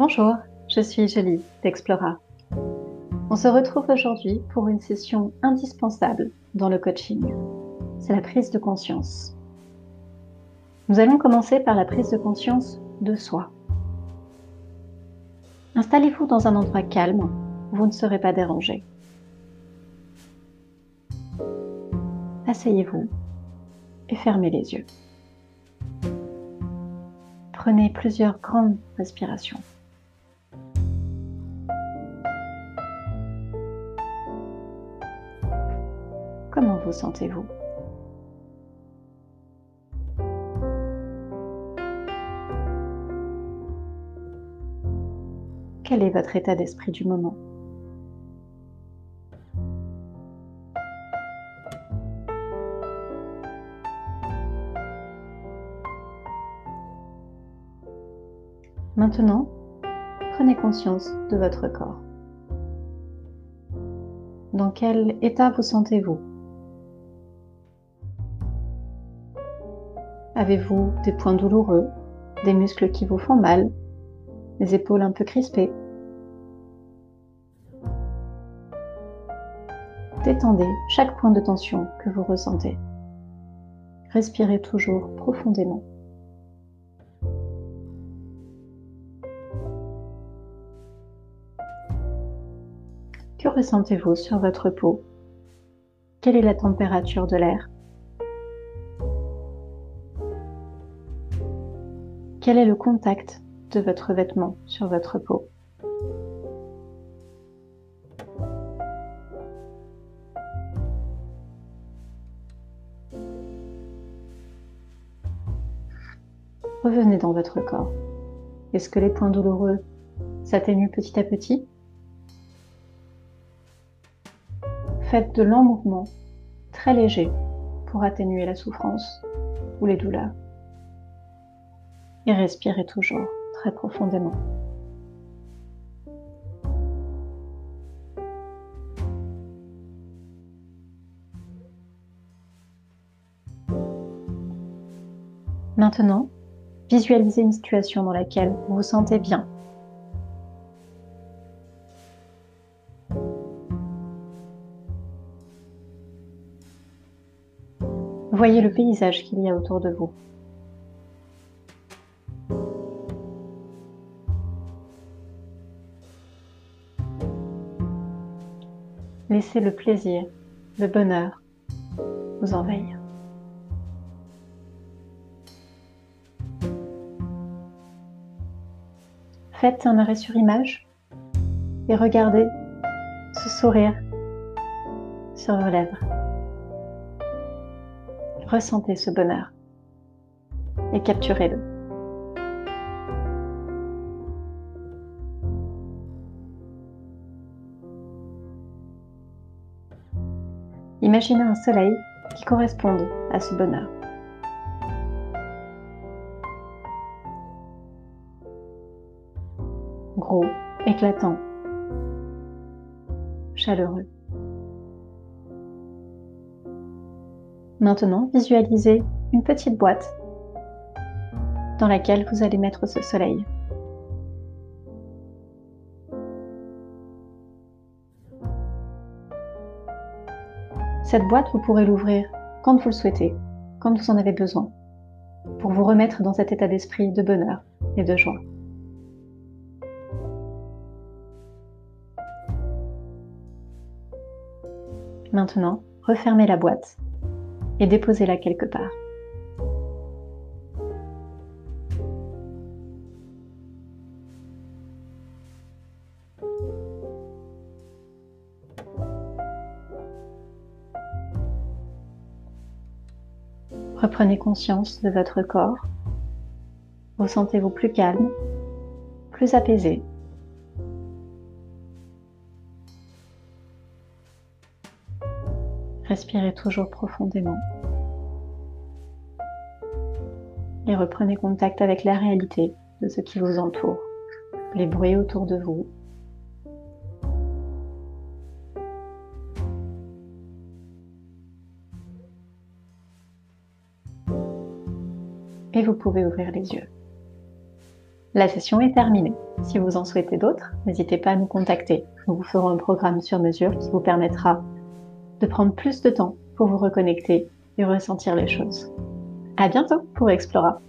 Bonjour, je suis Julie d'Explora. On se retrouve aujourd'hui pour une session indispensable dans le coaching. C'est la prise de conscience. Nous allons commencer par la prise de conscience de soi. Installez-vous dans un endroit calme vous ne serez pas dérangé. Asseyez-vous et fermez les yeux. Prenez plusieurs grandes respirations. Comment vous sentez-vous? Quel est votre état d'esprit du moment? Maintenant, prenez conscience de votre corps. Dans quel état vous sentez-vous? Avez-vous des points douloureux, des muscles qui vous font mal, les épaules un peu crispées? Détendez chaque point de tension que vous ressentez. Respirez toujours profondément. Que ressentez-vous sur votre peau? Quelle est la température de l'air? Quel est le contact de votre vêtement sur votre peau Revenez dans votre corps. Est-ce que les points douloureux s'atténuent petit à petit? Faites de longs mouvements très légers pour atténuer la souffrance ou les douleurs. Et respirez toujours très profondément. Maintenant, visualisez une situation dans laquelle vous vous sentez bien Voyez le paysage qu'il y a autour de vous. Laissez le plaisir, le bonheur vous envahir. Faites un arrêt sur image et regardez ce sourire sur vos lèvres. Ressentez ce bonheur et capturez-le. Imaginez un soleil qui corresponde à ce bonheur. Gros, éclatant, chaleureux. Maintenant, visualisez une petite boîte dans laquelle vous allez mettre ce soleil. Cette boîte, vous pourrez l'ouvrir quand vous le souhaitez, quand vous en avez besoin, pour vous remettre dans cet état d'esprit de bonheur et de joie. Maintenant, refermez la boîte et déposez-la quelque part. Reprenez conscience de votre corps. Vous sentez-vous plus calme, plus apaisé. Respirez toujours profondément. Et reprenez contact avec la réalité de ce qui vous entoure, les bruits autour de vous. Et vous pouvez ouvrir les yeux. La session est terminée. Si vous en souhaitez d'autres, n'hésitez pas à nous contacter. Nous vous ferons un programme sur mesure qui vous permettra de prendre plus de temps pour vous reconnecter et ressentir les choses. À bientôt pour Explora.